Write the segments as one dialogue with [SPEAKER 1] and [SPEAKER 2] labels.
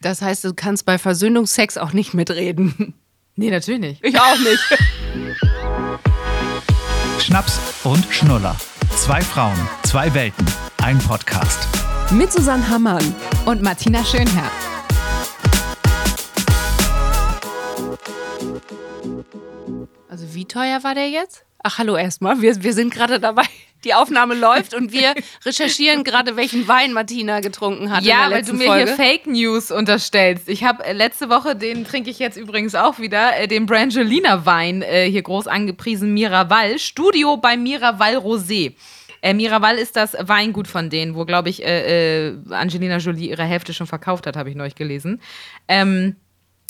[SPEAKER 1] Das heißt, du kannst bei Versöhnungsex auch nicht mitreden.
[SPEAKER 2] Nee, natürlich nicht.
[SPEAKER 1] Ich auch nicht.
[SPEAKER 3] Schnaps und Schnuller. Zwei Frauen, zwei Welten, ein Podcast.
[SPEAKER 1] Mit Susanne Hammann.
[SPEAKER 2] Und Martina Schönherr.
[SPEAKER 1] Also wie teuer war der jetzt? Ach, hallo erstmal. Wir, wir sind gerade dabei. Die Aufnahme läuft und wir recherchieren gerade, welchen Wein Martina getrunken hat.
[SPEAKER 2] Ja, weil du mir
[SPEAKER 1] Folge.
[SPEAKER 2] hier Fake News unterstellst. Ich habe äh, letzte Woche, den trinke ich jetzt übrigens auch wieder, äh, den Brangelina Wein äh, hier groß angepriesen, Miraval. Studio bei Miraval Rosé. Äh, Miraval ist das Weingut von denen, wo, glaube ich, äh, Angelina Jolie ihre Hälfte schon verkauft hat, habe ich neulich gelesen. Ähm,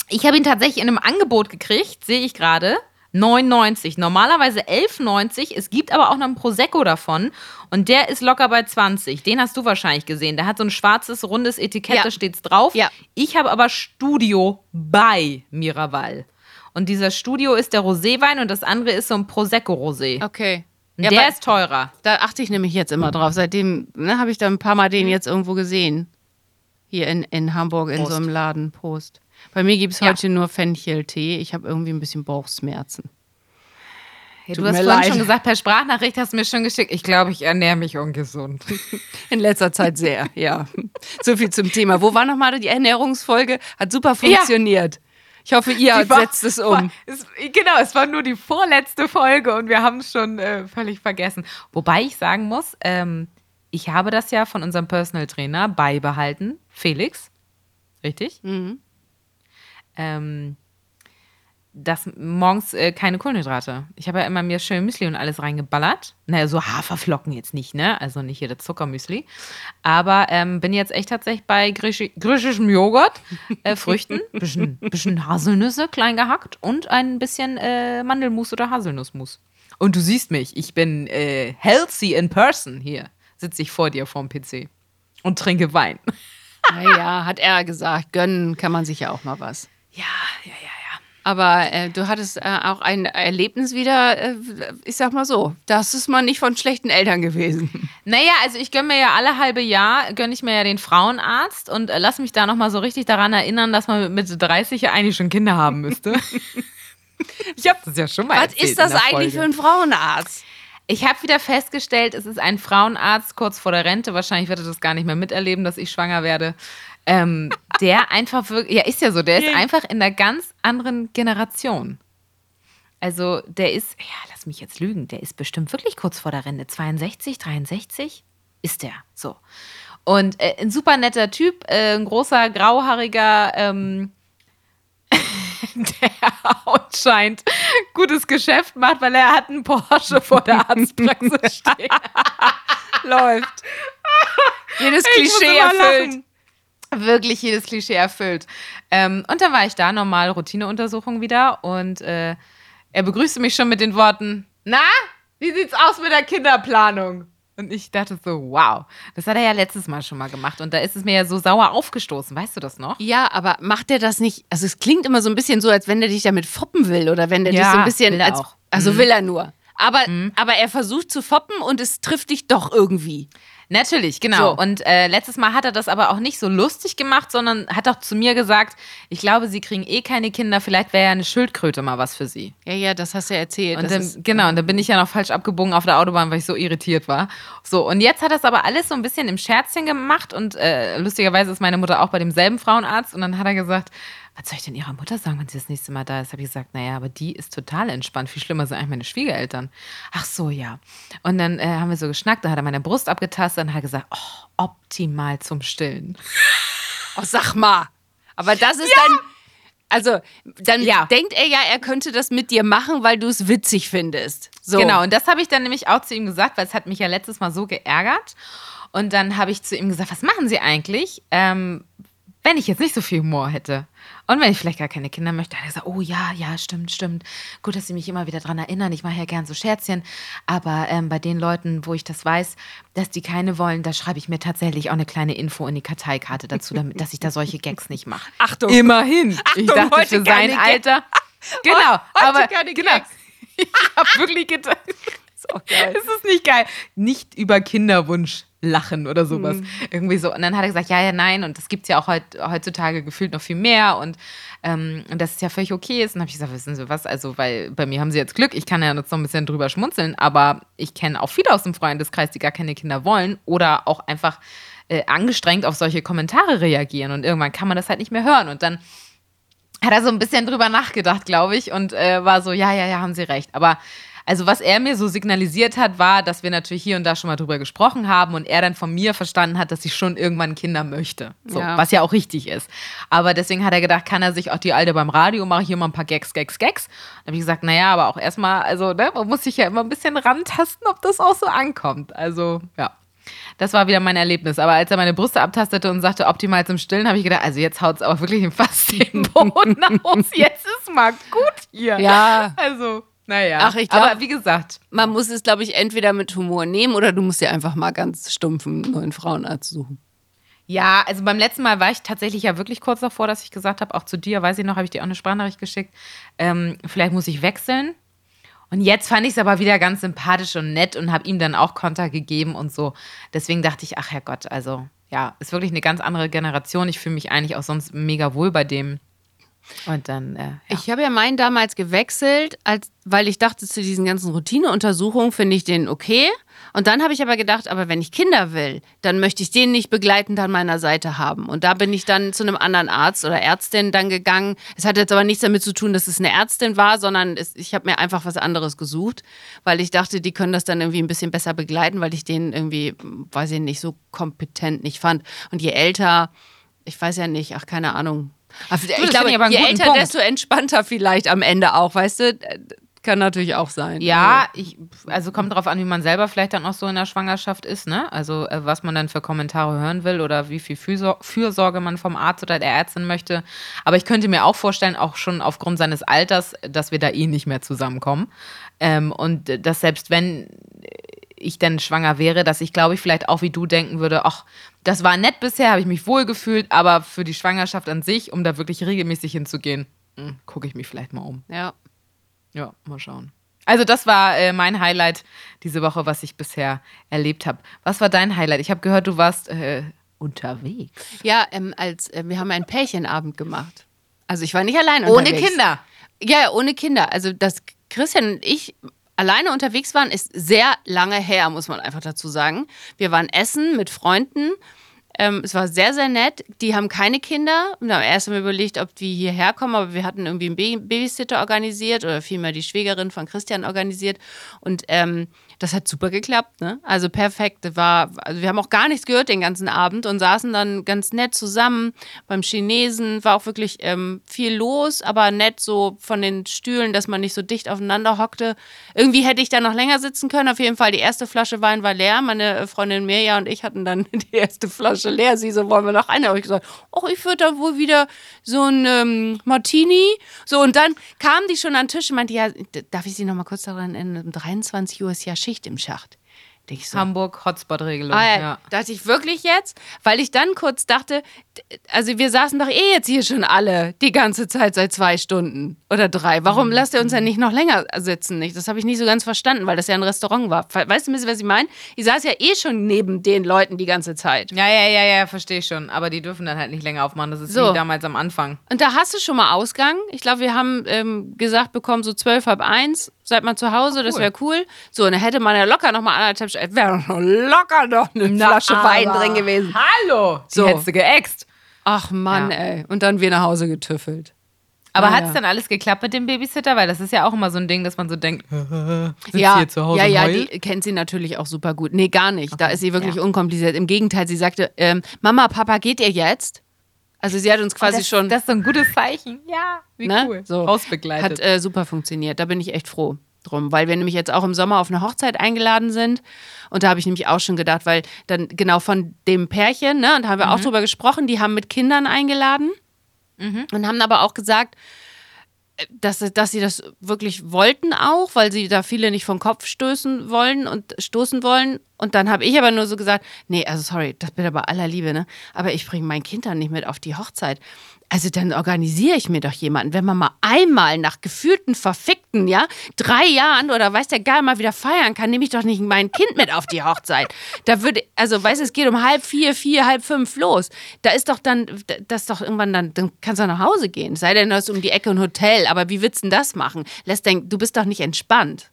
[SPEAKER 2] ich habe ihn tatsächlich in einem Angebot gekriegt, sehe ich gerade. 9,90. Normalerweise 11,90. Es gibt aber auch noch einen Prosecco davon. Und der ist locker bei 20. Den hast du wahrscheinlich gesehen. Der hat so ein schwarzes, rundes Etikett,
[SPEAKER 1] Ja.
[SPEAKER 2] da steht's drauf.
[SPEAKER 1] Ja.
[SPEAKER 2] Ich habe aber Studio bei Miraval. Und dieser Studio ist der Roséwein und das andere ist so ein Prosecco-Rosé.
[SPEAKER 1] Okay. Ja,
[SPEAKER 2] der ist teurer.
[SPEAKER 1] da achte ich nämlich jetzt immer drauf. Seitdem ne, habe ich da ein paar Mal den jetzt irgendwo gesehen. Hier in, in Hamburg in
[SPEAKER 2] Prost.
[SPEAKER 1] so einem Laden. Prost. Bei mir gibt es
[SPEAKER 2] Ja.
[SPEAKER 1] heute nur Fencheltee. Ich habe irgendwie ein bisschen Bauchschmerzen.
[SPEAKER 2] Ja,
[SPEAKER 1] Tut
[SPEAKER 2] du hast vorhin
[SPEAKER 1] leid.
[SPEAKER 2] schon gesagt, per Sprachnachricht hast du mir schon geschickt. Ich glaube, ich ernähre mich ungesund.
[SPEAKER 1] In letzter Zeit sehr, ja. So viel zum Thema. Wo war nochmal die Ernährungsfolge? Hat super funktioniert. Ich hoffe, ihr
[SPEAKER 2] war-
[SPEAKER 1] setzt es um.
[SPEAKER 2] war- Es, genau, es war nur die vorletzte Folge und wir haben es schon äh, völlig vergessen. Wobei ich sagen muss, ähm, ich habe das ja von unserem Personal Trainer beibehalten, Felix. Richtig?
[SPEAKER 1] Mhm.
[SPEAKER 2] Ähm, dass morgens äh, keine Kohlenhydrate. Ich habe ja immer mir schön Müsli und alles reingeballert. Naja, so Haferflocken jetzt nicht, ne? Also nicht hier das Zuckermüsli. Aber ähm, bin jetzt echt tatsächlich bei griechisch, griechischem Joghurt, äh, Früchten, bisschen, bisschen Haselnüsse klein gehackt und ein bisschen äh, Mandelmus oder Haselnussmus. Und du siehst mich, ich bin äh, healthy in person hier. Sitze ich vor dir vorm PC und trinke Wein.
[SPEAKER 1] Naja, hat er gesagt. Gönnen kann man sich ja auch mal was.
[SPEAKER 2] Ja, ja, ja, ja.
[SPEAKER 1] Aber äh, du hattest äh, auch ein Erlebnis wieder, äh, ich sag mal so, das ist mal nicht von schlechten Eltern gewesen.
[SPEAKER 2] Naja, also ich gönne mir ja alle halbe Jahr, gönne ich mir ja den Frauenarzt und äh, lass mich da nochmal so richtig daran erinnern, dass man mit Mitte 30 ja eigentlich schon Kinder haben müsste. ich habe das ja schon mal
[SPEAKER 1] Was ist das eigentlich für ein Frauenarzt?
[SPEAKER 2] Ich habe wieder festgestellt, es ist ein Frauenarzt kurz vor der Rente. Wahrscheinlich wird er das gar nicht mehr miterleben, dass ich schwanger werde. Ähm, der einfach wirklich, ja, ist ja so, der ist einfach in einer ganz anderen Generation. Also, der ist, ja, lass mich jetzt lügen, der ist bestimmt wirklich kurz vor der Rente. 62, 63 ist der. So. Und äh, ein super netter Typ, äh, ein großer, grauhaariger, ähm, der anscheinend gutes Geschäft macht, weil er hat einen Porsche vor der Arztpraxis stehen.
[SPEAKER 1] Läuft. Jedes Klischee erfüllt.
[SPEAKER 2] lachen. Wirklich jedes Klischee erfüllt. Ähm, und dann war ich da, normal Routineuntersuchung wieder. Und äh, er begrüßte mich schon mit den Worten: Na, wie sieht's aus mit der Kinderplanung? Und ich dachte so, wow, das hat er ja letztes Mal schon mal gemacht. Und da ist es mir ja so sauer aufgestoßen. Weißt du das noch?
[SPEAKER 1] Ja, aber macht der das nicht? Also es klingt immer so ein bisschen so, als wenn der dich damit foppen will oder wenn dich
[SPEAKER 2] Ja,
[SPEAKER 1] so ein bisschen
[SPEAKER 2] er
[SPEAKER 1] als, also will er nur. Aber, aber er versucht zu foppen und es trifft dich doch irgendwie.
[SPEAKER 2] Natürlich, genau.
[SPEAKER 1] So.
[SPEAKER 2] Und äh, letztes Mal hat er das aber auch nicht so lustig gemacht, sondern hat auch zu mir gesagt, ich glaube, sie kriegen eh keine Kinder, vielleicht wäre ja eine Schildkröte mal was für sie.
[SPEAKER 1] Ja, ja, das hast du ja erzählt.
[SPEAKER 2] Und dann,
[SPEAKER 1] ist,
[SPEAKER 2] genau, und dann bin ich ja noch falsch abgebogen auf der Autobahn, weil ich so irritiert war. So, und jetzt hat er es aber alles so ein bisschen im Scherzchen gemacht und äh, lustigerweise ist meine Mutter auch bei demselben Frauenarzt und dann hat er gesagt, was soll ich denn ihrer Mutter sagen, wenn sie das nächste Mal da ist? Habe ich gesagt, naja, aber die ist total entspannt. Viel schlimmer sind eigentlich meine Schwiegereltern. Ach so, ja. Und dann äh, haben wir so geschnackt, dann hat er meine Brust abgetastet und hat gesagt, oh, optimal zum Stillen.
[SPEAKER 1] oh, sag mal. Aber das ist dann, also dann
[SPEAKER 2] Ja.
[SPEAKER 1] denkt er ja, er könnte das mit dir machen, weil du es witzig findest. So.
[SPEAKER 2] Genau, und das habe ich dann nämlich auch zu ihm gesagt, weil es hat mich ja letztes Mal so geärgert. Und dann habe ich zu ihm gesagt, was machen Sie eigentlich, ähm, wenn ich jetzt nicht so viel Humor hätte? Und wenn ich vielleicht gar keine Kinder möchte, hat er gesagt, oh ja, ja, stimmt, stimmt. Gut, dass Sie mich immer wieder dran erinnern. Ich mache ja gern so Scherzchen. Aber ähm, bei den Leuten, wo ich das weiß, dass die keine wollen, da schreibe ich mir tatsächlich auch eine kleine Info in die Karteikarte dazu, damit, dass ich da solche Gags nicht mache.
[SPEAKER 1] Achtung.
[SPEAKER 2] Immerhin. ich dachte, für sein. Alter. Genau,
[SPEAKER 1] Heute
[SPEAKER 2] aber
[SPEAKER 1] keine
[SPEAKER 2] genau.
[SPEAKER 1] Gags.
[SPEAKER 2] Ich habe wirklich gedacht.
[SPEAKER 1] Ist auch geil.
[SPEAKER 2] Es ist nicht geil. Nicht über Kinderwunsch lachen oder sowas.
[SPEAKER 1] Mhm.
[SPEAKER 2] Irgendwie so. Und dann hat er gesagt, ja, ja, nein. Und das gibt es ja auch heut, heutzutage gefühlt noch viel mehr. Und, ähm, und das ist ja völlig okay ist. Und dann habe ich gesagt, wissen Sie was? Also, weil bei mir haben Sie jetzt Glück. Ich kann ja jetzt noch ein bisschen drüber schmunzeln. Aber ich kenne auch viele aus dem Freundeskreis, die gar keine Kinder wollen oder auch einfach äh, angestrengt auf solche Kommentare reagieren. Und irgendwann kann man das halt nicht mehr hören. Und dann hat er so ein bisschen drüber nachgedacht, glaube ich, und äh, war so, ja, ja, ja, haben Sie recht. Aber also was er mir so signalisiert hat, war, dass wir natürlich hier und da schon mal drüber gesprochen haben und er dann von mir verstanden hat, dass ich schon irgendwann Kinder möchte. So,
[SPEAKER 1] Ja.
[SPEAKER 2] was ja auch richtig ist. Aber deswegen hat er gedacht, kann er sich auch die Alte beim Radio mache ich hier mal ein paar Gags, Gags, Gags. Dann habe ich gesagt, naja, aber auch erstmal, also, ne, man muss sich ja immer ein bisschen rantasten, ob das auch so ankommt. Also, ja. Das war wieder mein Erlebnis. Aber als er meine Brüste abtastete und sagte, optimal zum Stillen, habe ich gedacht, also jetzt haut es aber wirklich fast den Boden aus. Jetzt ist mal gut hier.
[SPEAKER 1] Ja.
[SPEAKER 2] Also, naja.
[SPEAKER 1] Ach, ich glaub-
[SPEAKER 2] aber wie gesagt,
[SPEAKER 1] Man muss es, glaube ich, entweder mit Humor nehmen oder du musst dir einfach mal ganz stumpf einen neuen Frauenarzt suchen.
[SPEAKER 2] ja, also beim letzten Mal war ich tatsächlich ja wirklich kurz davor, dass ich gesagt habe, auch zu dir, weiß ich noch, habe ich dir auch eine Sprachnachricht geschickt, ähm, vielleicht muss ich wechseln. Und jetzt fand ich es aber wieder ganz sympathisch und nett und habe ihm dann auch Konter gegeben und so. Deswegen dachte ich, ach Herrgott, also ja, ist wirklich eine ganz andere Generation. Ich fühle mich eigentlich auch sonst mega wohl bei dem. Und dann, äh, ja.
[SPEAKER 1] Ich habe ja meinen damals gewechselt, als, weil ich dachte, zu diesen ganzen Routineuntersuchungen finde ich den okay. Und dann habe ich aber gedacht, aber wenn ich Kinder will, dann möchte ich den nicht begleitend an meiner Seite haben. Und da bin ich dann zu einem anderen Arzt oder Ärztin dann gegangen. Es hat jetzt aber nichts damit zu tun, dass es eine Ärztin war, sondern es, ich habe mir einfach was anderes gesucht, weil ich dachte, die können das dann irgendwie ein bisschen besser begleiten, weil ich den irgendwie, weiß ich nicht, so kompetent nicht fand. Und je älter, ich weiß ja nicht, ach, keine Ahnung. Aber ich
[SPEAKER 2] finde
[SPEAKER 1] glaube,
[SPEAKER 2] ich aber
[SPEAKER 1] je älter,
[SPEAKER 2] Punkt.
[SPEAKER 1] desto entspannter vielleicht am Ende auch, weißt du? Kann natürlich auch sein.
[SPEAKER 2] Ja, ich, also kommt drauf an, wie man selber vielleicht dann auch so in der Schwangerschaft ist, ne? Also äh, was man dann für Kommentare hören will oder wie viel Fürsor Fürsorge man vom Arzt oder der Ärztin möchte. Aber ich könnte mir auch vorstellen, auch schon aufgrund seines Alters, dass wir da eh nicht mehr zusammenkommen. Ähm, und äh, dass selbst wenn ich dann schwanger wäre, dass ich glaube ich vielleicht auch wie du denken würde, ach, das war nett bisher, habe ich mich wohl gefühlt, aber für die Schwangerschaft an sich, um da wirklich regelmäßig hinzugehen, gucke ich mich vielleicht mal um.
[SPEAKER 1] Ja.
[SPEAKER 2] Ja, mal schauen. Also das war äh, mein Highlight diese Woche, was ich bisher erlebt habe. Was war dein Highlight? Ich habe gehört, du warst äh, unterwegs.
[SPEAKER 1] Ja, ähm, als äh, wir haben einen Pärchenabend gemacht. Also ich war nicht allein
[SPEAKER 2] Ohne
[SPEAKER 1] unterwegs.
[SPEAKER 2] Kinder.
[SPEAKER 1] Ja, ohne Kinder. Also dass Christian und ich alleine unterwegs waren, ist sehr lange her, muss man einfach dazu sagen. Wir waren essen mit Freunden. Ähm, es war sehr, sehr nett. Die haben keine Kinder. Wir haben erst mal überlegt, ob die hierher kommen, aber wir hatten irgendwie einen Ba- Babysitter organisiert oder vielmehr die Schwägerin von Christian organisiert. Und ähm, das hat super geklappt, ne? Also perfekt. War, also wir haben auch gar nichts gehört den ganzen Abend und saßen dann ganz nett zusammen beim Chinesen. War auch wirklich ähm, viel los, aber nett so von den Stühlen, dass man nicht so dicht aufeinander hockte. Irgendwie hätte ich da noch länger sitzen können. Auf jeden Fall, die erste Flasche Wein war leer. Meine äh, Freundin Mirja und ich hatten dann die erste Flasche leer. Sie so, wollen wir noch eine? Habe ich gesagt, oh, ich würde da wohl wieder so ein ähm, Martini. So, und dann kam die schon an den Tisch und meinte, ja, darf ich Sie noch mal kurz daran erinnern, um 23 Uhr ist ja Schicht im Schacht. So,
[SPEAKER 2] Hamburg, Hotspot-Regelung.
[SPEAKER 1] Ah, ja.
[SPEAKER 2] ja.
[SPEAKER 1] Dachte ich wirklich jetzt? Weil ich dann kurz dachte, also wir saßen doch eh jetzt hier schon alle die ganze Zeit seit zwei Stunden oder drei. Warum
[SPEAKER 2] Mhm.
[SPEAKER 1] lasst ihr uns ja nicht noch länger sitzen? Nicht? Das habe ich nicht so ganz verstanden, weil das ja ein Restaurant war. Weißt du, ein bisschen, was ich meine? Ich saß ja eh schon neben den Leuten die ganze Zeit.
[SPEAKER 2] Ja, ja, ja, ja, verstehe ich schon. Aber die dürfen dann halt nicht länger aufmachen. Das ist
[SPEAKER 1] So.
[SPEAKER 2] wie damals am Anfang.
[SPEAKER 1] Und da hast du schon mal Ausgang. Ich glaube, wir haben ähm, gesagt bekommen, so zwölf, halb eins, seid mal zu Hause, das
[SPEAKER 2] cool.
[SPEAKER 1] wäre cool. So, und dann hätte man ja locker noch mal anderthalb Stunden, wäre noch locker noch eine Flasche Wein drin gewesen.
[SPEAKER 2] Hallo! Die
[SPEAKER 1] So.
[SPEAKER 2] hättest du geäxt.
[SPEAKER 1] Ach Mann,
[SPEAKER 2] Ja.
[SPEAKER 1] ey. Und dann wir nach Hause getüffelt.
[SPEAKER 2] Aber
[SPEAKER 1] Ah,
[SPEAKER 2] hat es
[SPEAKER 1] ja.
[SPEAKER 2] dann alles geklappt mit dem Babysitter? Weil das ist ja auch immer so ein Ding, dass man so denkt, sitzt
[SPEAKER 1] ja,
[SPEAKER 2] hier zu Hause
[SPEAKER 1] ja, ja,
[SPEAKER 2] heult?
[SPEAKER 1] die kennt sie natürlich auch super gut. Nee, gar nicht. Da ist sie wirklich
[SPEAKER 2] ja.
[SPEAKER 1] unkompliziert. Im Gegenteil, sie sagte, ähm, Mama, Papa, geht ihr jetzt? Also sie hat uns quasi
[SPEAKER 2] das,
[SPEAKER 1] schon
[SPEAKER 2] Das ist so ein gutes Zeichen. Ja, wie
[SPEAKER 1] ne,
[SPEAKER 2] cool.
[SPEAKER 1] so,
[SPEAKER 2] Rausbegleitet.
[SPEAKER 1] hat äh, super funktioniert. Da bin ich echt froh drum, weil wir nämlich jetzt auch im Sommer auf eine Hochzeit eingeladen sind. Und da habe ich nämlich auch schon gedacht, weil dann genau von dem Pärchen, ne, und da haben wir
[SPEAKER 2] Mhm.
[SPEAKER 1] auch drüber gesprochen, die haben mit Kindern eingeladen
[SPEAKER 2] Mhm.
[SPEAKER 1] und haben aber auch gesagt, dass, dass sie das wirklich wollten auch, weil sie da viele nicht vom Kopf stößen wollen und stoßen wollen. Und dann habe ich aber nur so gesagt, nee, also sorry, das bitte bei aller Liebe, ne? Aber ich bringe mein Kind dann nicht mit auf die Hochzeit. Also dann organisiere ich mir doch jemanden. Wenn man mal einmal nach gefühlten, verfickten, ja, drei Jahren oder weiß der Geil mal wieder feiern kann, nehme ich doch nicht mein Kind mit auf die Hochzeit. Da würde, also weißt du, es geht um halb vier, vier, halb fünf los. Da ist doch dann, das ist doch irgendwann dann, dann kannst du nach Hause gehen. Sei denn, du hast um die Ecke ein Hotel. Aber wie willst du denn das machen? Lässt denk, du bist doch nicht entspannt.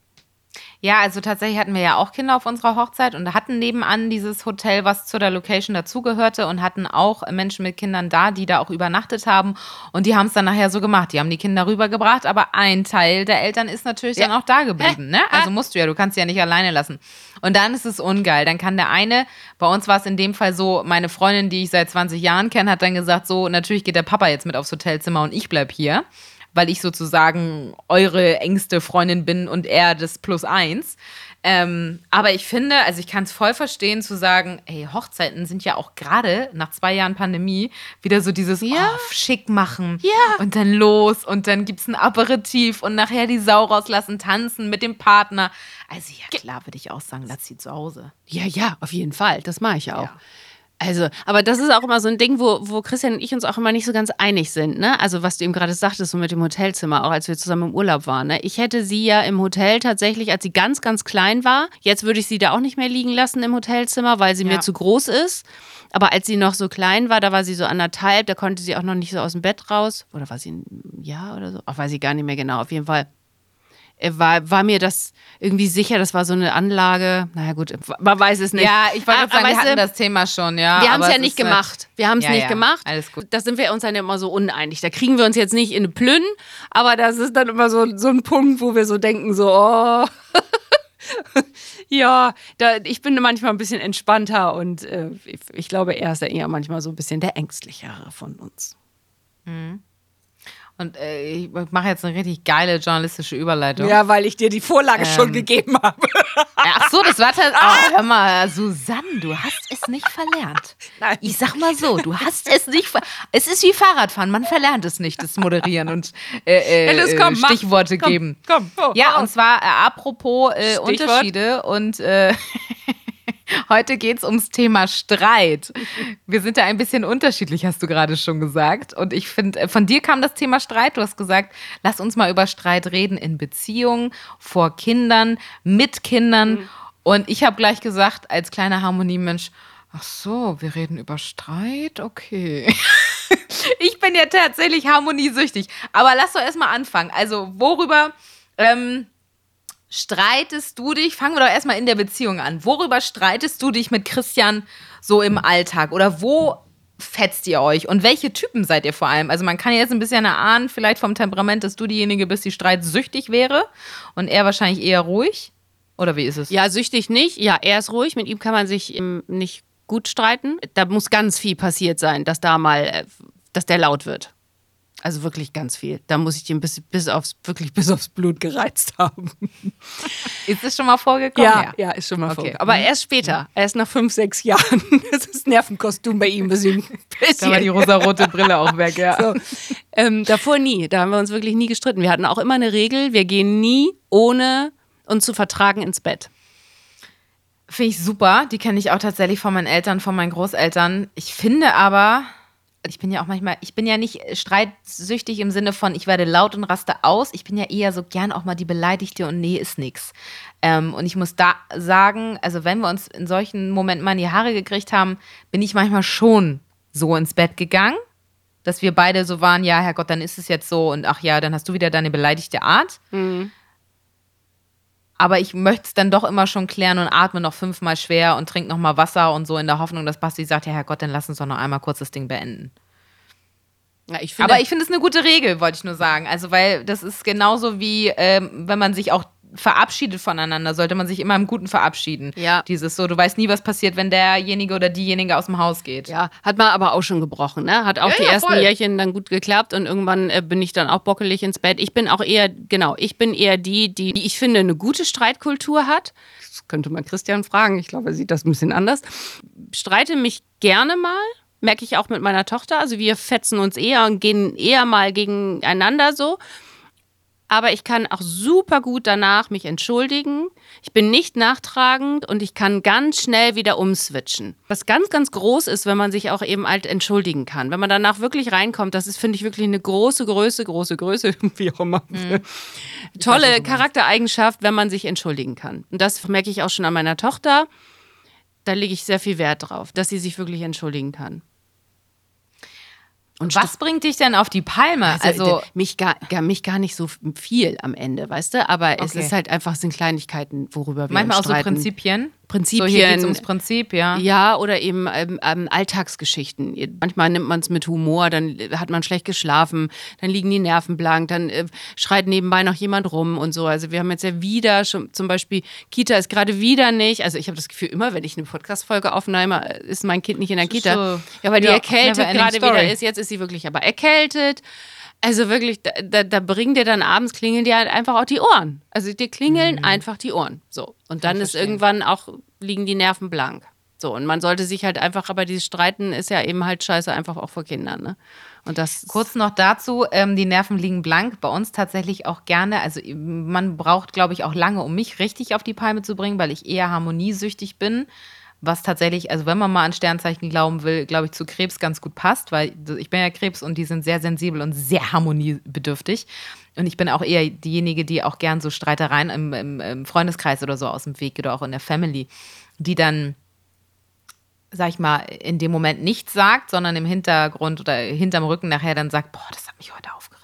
[SPEAKER 2] Ja, also tatsächlich hatten wir ja auch Kinder auf unserer Hochzeit und hatten nebenan dieses Hotel, was zu der Location dazugehörte und hatten auch Menschen mit Kindern da, die da auch übernachtet haben. Und die haben es dann nachher so gemacht. Die haben die Kinder rübergebracht, aber ein Teil der Eltern ist natürlich ja. dann auch da geblieben. Ne? Also musst du ja, du kannst sie ja nicht alleine lassen. Und dann ist es ungeil. Dann kann der eine, bei uns war es in dem Fall so, meine Freundin, die ich seit 20 Jahren kenne, hat dann gesagt, so, natürlich geht der Papa jetzt mit aufs Hotelzimmer und ich bleib hier weil ich sozusagen eure engste Freundin bin und er das Plus eins. Ähm, aber ich finde, also ich kann es voll verstehen zu sagen, hey, Hochzeiten sind ja auch gerade nach zwei Jahren Pandemie wieder so dieses ja. oh, schick machen
[SPEAKER 1] ja.
[SPEAKER 2] und dann los und dann gibt es ein Aperitif und nachher die Sau rauslassen, tanzen mit dem Partner. Also ja, klar würde ich auch sagen, lass sie zu Hause.
[SPEAKER 1] Ja, ja, auf jeden Fall. Das mache ich auch. Ja. Also, aber das ist auch immer so ein Ding, wo, wo Christian und ich uns auch immer nicht so ganz einig sind. Ne? Also, was du eben gerade sagtest, so mit dem Hotelzimmer, auch als wir zusammen im Urlaub waren. Ne? Ich hätte sie ja im Hotel tatsächlich, als sie ganz, ganz klein war, jetzt würde ich sie da auch nicht mehr liegen lassen im Hotelzimmer, weil sie ja. mir zu groß ist. Aber als sie noch so klein war, da war sie so anderthalb, da konnte sie auch noch nicht so aus dem Bett raus. Oder war sie ein Jahr oder so? Ach, weiß ich gar nicht mehr genau. Auf jeden Fall war, war mir das irgendwie sicher, das war so eine Anlage. Naja, gut, man weiß es nicht.
[SPEAKER 2] Ja, ich wollte ah, sagen, wir hatten das Thema schon, ja.
[SPEAKER 1] Wir haben es ja nicht halt gemacht. Wir haben es ja, nicht ja, gemacht. Alles gut. Da sind wir uns dann immer so uneinig. Da kriegen wir uns jetzt nicht in eine Plünn, aber das ist dann immer so, so ein Punkt, wo wir so denken, so, oh. ja, da, ich bin manchmal ein bisschen entspannter und äh, ich, ich, glaube, er ist ja eher manchmal so ein bisschen der ängstlichere von uns.
[SPEAKER 2] Mhm. Und äh, ich mache jetzt eine richtig geile journalistische Überleitung.
[SPEAKER 1] Ja, weil ich dir die Vorlage ähm, schon gegeben habe.
[SPEAKER 2] Ach so, das war tatsächlich. Oh, hör mal, Susanne, du hast es nicht verlernt. Nein. Ich sag mal so, du hast es nicht verlernt. Es ist wie Fahrradfahren, man verlernt es nicht, das Moderieren und äh, äh, ja, komm, Stichworte
[SPEAKER 1] komm,
[SPEAKER 2] geben.
[SPEAKER 1] Komm,
[SPEAKER 2] oh, ja, oh. und zwar äh, apropos äh, Unterschiede und äh, Heute geht es ums Thema Streit. Wir sind da ein bisschen unterschiedlich, hast du gerade schon gesagt. Und ich finde, äh, von dir kam das Thema Streit. Du hast gesagt, lass uns mal über Streit reden in Beziehungen, vor Kindern, mit Kindern. Mhm. Und ich habe gleich gesagt, als kleiner Harmoniemensch, ach so, wir reden über Streit? Okay. ich bin ja tatsächlich harmoniesüchtig. Aber lass doch erstmal anfangen. Also, worüber. Ähm, streitest du dich? Fangen wir doch erstmal in der Beziehung an. Worüber streitest du dich mit Christian so im Alltag? Oder wo fetzt ihr euch? Und welche Typen seid ihr vor allem? Also man kann jetzt ein bisschen erahnen, vielleicht vom Temperament, dass du diejenige bist, die streitsüchtig wäre und er wahrscheinlich eher ruhig. Oder wie ist es?
[SPEAKER 1] Ja, süchtig nicht. Ja, er ist ruhig. Mit ihm kann man sich nicht gut streiten. Da muss ganz viel passiert sein, dass da mal, äh, dass der laut wird. Also wirklich ganz viel. Da muss ich den bis, bis aufs, wirklich bis aufs Blut gereizt haben.
[SPEAKER 2] Ist es schon mal vorgekommen?
[SPEAKER 1] Ja, ja, ist schon mal okay. vorgekommen. Aber erst später, erst nach fünf, sechs Jahren. Das ist Nervenkostüm bei ihm. Bisschen,
[SPEAKER 2] bisschen. Da war die rosarote Brille auch weg, ja. So.
[SPEAKER 1] Ähm, davor nie. Da haben wir uns wirklich nie gestritten. Wir hatten auch immer eine Regel, wir gehen nie ohne uns zu vertragen ins Bett.
[SPEAKER 2] Finde ich super. Die kenne ich auch tatsächlich von meinen Eltern, von meinen Großeltern. Ich finde aber, ich bin ja auch manchmal, ich bin ja nicht streitsüchtig im Sinne von, ich werde laut und raste aus. Ich bin ja eher so gern auch mal die Beleidigte und nee, ist nix. Ähm, und ich muss da sagen, also wenn wir uns in solchen Momenten mal in die Haare gekriegt haben, bin ich manchmal schon so ins Bett gegangen, dass wir beide so waren, ja, Herrgott, dann ist es jetzt so und ach ja, dann hast du wieder deine beleidigte Art. Mhm. Aber ich möchte es dann doch immer schon klären und atme noch fünfmal schwer und trinke nochmal Wasser und so in der Hoffnung, dass Basti sagt, ja Herrgott, dann lass uns doch noch einmal kurz das Ding beenden. Ja, ich finde, Aber ich finde es eine gute Regel, wollte ich nur sagen. Also, weil das ist genauso wie, ähm, wenn man sich auch verabschiedet voneinander, sollte man sich immer im Guten verabschieden.
[SPEAKER 1] Ja.
[SPEAKER 2] Dieses so, du weißt nie, was passiert, wenn derjenige oder diejenige aus dem Haus geht.
[SPEAKER 1] Ja, hat man aber auch schon gebrochen, ne? Hat auch ja, die ja, ersten voll. Jährchen dann gut geklappt und irgendwann äh, bin ich dann auch bockelig ins Bett. Ich bin auch eher, genau, ich bin eher die, die, die ich finde, eine gute Streitkultur hat. Das könnte man Christian fragen. Ich glaube, er sieht das ein bisschen anders. Streite mich gerne mal merke ich auch mit meiner Tochter. Also wir fetzen uns eher und gehen eher mal gegeneinander so. Aber ich kann auch super gut danach mich entschuldigen. Ich bin nicht nachtragend und ich kann ganz schnell wieder umswitchen. Was ganz, ganz groß ist, wenn man sich auch eben halt entschuldigen kann. Wenn man danach wirklich reinkommt, das ist, finde ich, wirklich eine große Größe, große Größe, wie auch immer. Mhm. Tolle Charaktereigenschaft, wenn man sich entschuldigen kann. Und das merke ich auch schon an meiner Tochter. Da lege ich sehr viel Wert drauf, dass sie sich wirklich entschuldigen kann.
[SPEAKER 2] Und was bringt dich denn auf die Palme?
[SPEAKER 1] Also, also mich, gar, gar, mich gar nicht so viel am Ende, weißt du? Aber okay. es ist halt einfach, sind Kleinigkeiten, worüber wir
[SPEAKER 2] Manchmal
[SPEAKER 1] uns streiten.
[SPEAKER 2] auch so Prinzipien.
[SPEAKER 1] Prinzipien.
[SPEAKER 2] So, hier geht's ums Prinzip, ja.
[SPEAKER 1] Ja, oder eben ähm, ähm, Alltagsgeschichten. Manchmal nimmt man es mit Humor, dann hat man schlecht geschlafen, dann liegen die Nerven blank, dann äh, schreit nebenbei noch jemand rum und so. Also wir haben jetzt ja wieder schon zum Beispiel, Kita ist gerade wieder nicht, also ich habe das Gefühl, immer wenn ich eine Podcast-Folge aufnehme, ist mein Kind nicht in der Kita. So, ja, weil die ja, erkältet gerade wieder ist. Jetzt ist sie wirklich aber erkältet. Also wirklich, da, da, da bringen dir dann abends, klingeln dir halt einfach auch die Ohren. Also dir klingeln mhm. einfach die Ohren. So. Und dann ist irgendwann auch, liegen die Nerven blank. So, und man sollte sich halt einfach, aber dieses Streiten ist ja eben halt scheiße, einfach auch vor Kindern. Ne?
[SPEAKER 2] Und das Kurz noch dazu, ähm, die Nerven liegen blank. Bei uns tatsächlich auch gerne. Also man braucht, glaube ich, auch lange, um mich richtig auf die Palme zu bringen, weil ich eher harmoniesüchtig bin was tatsächlich, also wenn man mal an Sternzeichen glauben will, glaube ich, zu Krebs ganz gut passt, weil ich bin ja Krebs und die sind sehr sensibel und sehr harmoniebedürftig. Und ich bin auch eher diejenige, die auch gern so Streitereien im, im, im Freundeskreis oder so aus dem Weg geht oder auch in der Family, die dann sag ich mal, in dem Moment nichts sagt, sondern im Hintergrund oder hinterm Rücken nachher dann sagt, boah, das hat mich heute aufgeregt.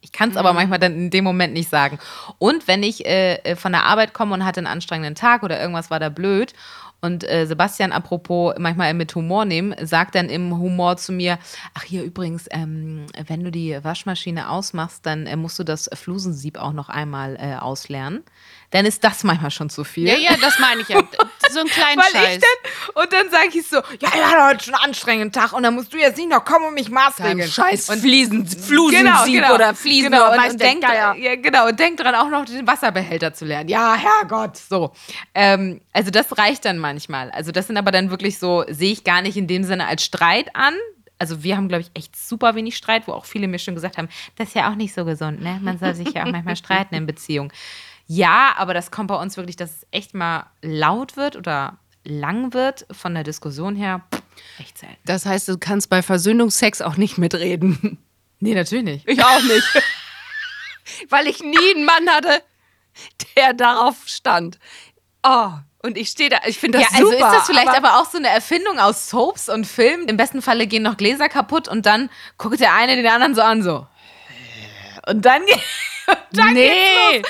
[SPEAKER 2] Ich kann es mhm. aber manchmal dann in dem Moment nicht sagen. Und wenn ich äh, äh, von der Arbeit komme und hatte einen anstrengenden Tag oder irgendwas war da blöd und äh, Sebastian, apropos manchmal mit Humor nehmen, sagt dann im Humor zu mir: Ach, hier übrigens, ähm, wenn du die Waschmaschine ausmachst, dann äh, musst du das Flusensieb auch noch einmal äh, auslernen dann ist das manchmal schon zu viel.
[SPEAKER 1] Ja, ja, das meine ich ja. So ein kleiner Scheiß.
[SPEAKER 2] Dann, und dann sage ich so, ja, ja, heute schon einen anstrengenden Tag und dann musst du jetzt nicht noch kommen und mich maßregeln.
[SPEAKER 1] Scheiß und Fliesen, Flusensieb genau, genau, oder Fliesen
[SPEAKER 2] genau, und, und denk, ja, genau, und denk dran, auch noch den Wasserbehälter zu lernen. Ja, Herrgott, so. Ähm, also das reicht dann manchmal. Also das sind aber dann wirklich so, sehe ich gar nicht in dem Sinne als Streit an, also wir haben, glaube ich, echt super wenig Streit, wo auch viele mir schon gesagt haben, das ist ja auch nicht so gesund, ne? Man soll sich ja auch manchmal streiten in Beziehungen. Ja, aber das kommt bei uns wirklich, dass es echt mal laut wird oder lang wird von der Diskussion her. echt selten.
[SPEAKER 1] Das heißt, du kannst bei Versöhnungsex auch nicht mitreden.
[SPEAKER 2] Nee, natürlich nicht.
[SPEAKER 1] Ich auch nicht. Weil ich nie einen Mann hatte, der darauf stand. Oh, und ich stehe da, ich finde das ja, also
[SPEAKER 2] super. Also ist das vielleicht aber, aber, auch so eine Erfindung aus Soaps und Filmen? Im besten Falle gehen noch Gläser kaputt und dann guckt der eine den anderen so an, so. Und dann geht.
[SPEAKER 1] nee.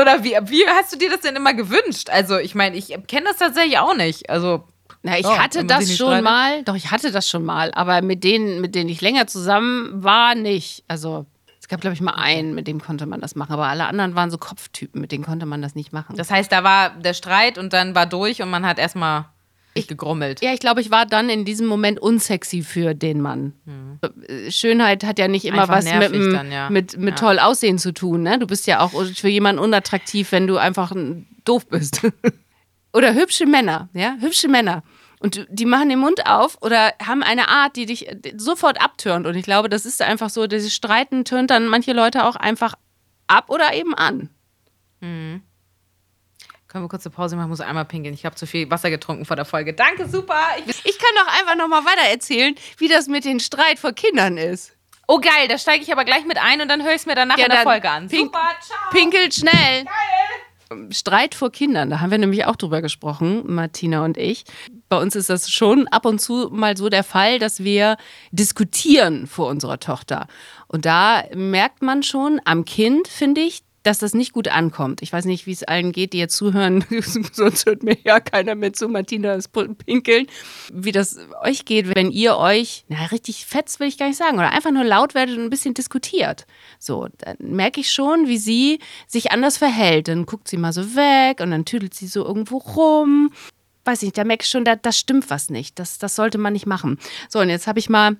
[SPEAKER 2] Oder wie, wie hast du dir das denn immer gewünscht? Also, ich meine, ich kenne das tatsächlich auch nicht. Also.
[SPEAKER 1] Na, ich oh, hatte das schon mal, doch, ich hatte das schon mal, aber mit denen, mit denen ich länger zusammen war, nicht. Also, es gab, glaube ich, mal einen, mit dem konnte man das machen, aber alle anderen waren so Kopftypen, mit denen konnte man das nicht machen.
[SPEAKER 2] Das heißt, da war der Streit und dann war durch und man hat erstmal ich gegrummelt.
[SPEAKER 1] Ja, ich glaube, ich war dann in diesem Moment unsexy für den Mann. Hm. Schönheit hat ja nicht immer einfach was mit, dann, ja. mit, mit ja. toll aussehen zu tun. Ne? Du bist ja auch für jemanden unattraktiv, wenn du einfach doof bist. oder hübsche Männer, ja, hübsche Männer. Und die machen den Mund auf oder haben eine Art, die dich sofort abtürnt. Und ich glaube, das ist einfach so, dieses Streiten tönt dann manche Leute auch einfach ab oder eben an.
[SPEAKER 2] Mhm. Können wir kurze Pause machen? Ich muss einmal pinkeln. Ich habe zu viel Wasser getrunken vor der Folge. Danke, super.
[SPEAKER 1] Ich, ich kann doch einfach nochmal weiter erzählen, wie das mit den Streit vor Kindern ist.
[SPEAKER 2] Oh geil, da steige ich aber gleich mit ein und dann höre ich es mir danach ja, in der Folge an.
[SPEAKER 1] Pink Super, ciao. Pinkelt schnell. Geil. Streit vor Kindern, da haben wir nämlich auch drüber gesprochen, Martina und ich. Bei uns ist das schon ab und zu mal so der Fall, dass wir diskutieren vor unserer Tochter. Und da merkt man schon am Kind, finde ich, dass das nicht gut ankommt. Ich weiß nicht, wie es allen geht, die jetzt zuhören, sonst hört mir ja keiner mehr zu, Martina ist pinkeln, wie das euch geht, wenn ihr euch, na richtig fetzt will ich gar nicht sagen, oder einfach nur laut werdet und ein bisschen diskutiert. So, dann merke ich schon, wie sie sich anders verhält. Dann guckt sie mal so weg und dann tüdelt sie so irgendwo rum. Weiß ich nicht, da merke ich schon, da, das stimmt was nicht. Das, das sollte man nicht machen. So, und jetzt habe ich mal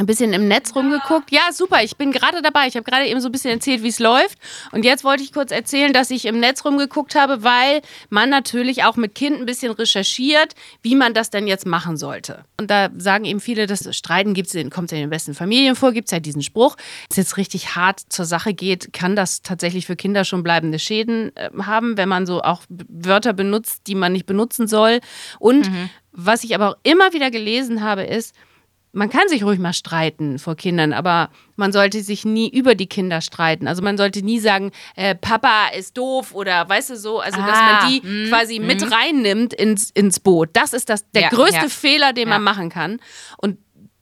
[SPEAKER 1] ein bisschen im Netz rumgeguckt. Ja, super, ich bin gerade dabei. Ich habe gerade eben so ein bisschen erzählt, wie es läuft. Und jetzt wollte ich kurz erzählen, dass ich im Netz rumgeguckt habe, weil man natürlich auch mit Kind ein bisschen recherchiert, wie man das denn jetzt machen sollte. Und da sagen eben viele, dass Streiten gibt's kommt in den besten Familien vor, gibt es ja diesen Spruch. Wenn es jetzt richtig hart zur Sache geht, kann das tatsächlich für Kinder schon bleibende Schäden äh, haben, wenn man so auch Wörter benutzt, die man nicht benutzen soll. Und mhm. was ich aber auch immer wieder gelesen habe, ist, man kann sich ruhig mal streiten vor Kindern, aber man sollte sich nie über die Kinder streiten. Also man sollte nie sagen, äh, Papa ist doof oder weißt du so, also ah, dass man die mh, quasi mh. mit reinnimmt ins, ins Boot. Das ist das, der ja, größte ja. Fehler, den ja. man machen kann. Und